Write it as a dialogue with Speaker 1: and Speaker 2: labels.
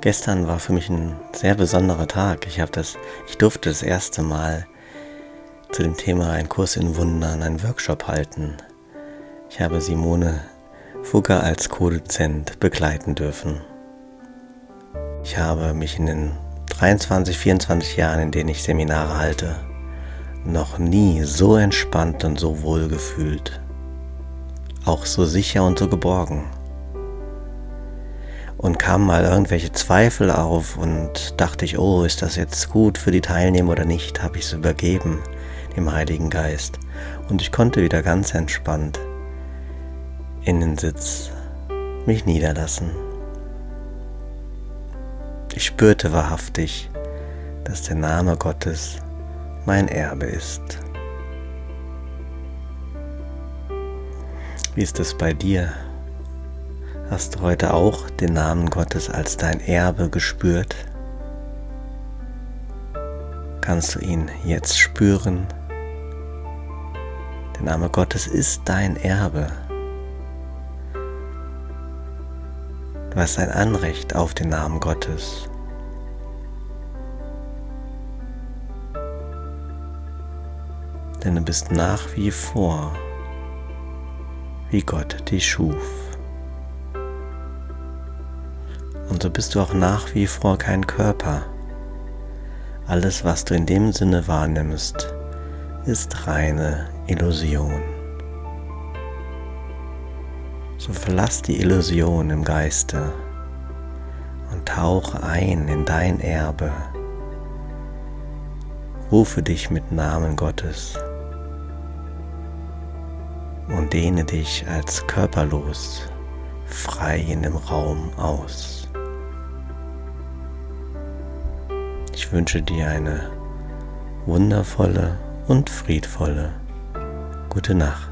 Speaker 1: Gestern war für mich ein sehr besonderer Tag. Ich habe das, ich durfte das erste Mal zu dem Thema ein Kurs in Wundern, einen Workshop halten. Ich habe Simone Fugger als Co-Dozent begleiten dürfen. Ich habe mich in den 23, 24 Jahren, in denen ich Seminare halte, noch nie so entspannt und so wohl gefühlt. Auch so sicher und so geborgen und kamen mal irgendwelche Zweifel auf und dachte ich, oh, ist das jetzt gut für die Teilnehmer oder nicht, habe ich es übergeben dem Heiligen Geist und ich konnte wieder ganz entspannt in den Sitz mich niederlassen. Ich spürte wahrhaftig, dass der Name Gottes mein Erbe ist. Wie ist es bei dir? Hast du heute auch den Namen Gottes als dein Erbe gespürt? Kannst du ihn jetzt spüren? Der Name Gottes ist dein Erbe. Du hast ein Anrecht auf den Namen Gottes. Denn du bist nach wie vor, wie Gott dich schuf. Und so bist du auch nach wie vor kein Körper. Alles, was du in dem Sinne wahrnimmst, ist reine Illusion. So verlass die Illusion im Geiste und tauche ein in dein Erbe. Rufe dich mit Namen Gottes und dehne dich als körperlos frei in dem Raum aus. Ich wünsche dir eine wundervolle und friedvolle gute Nacht.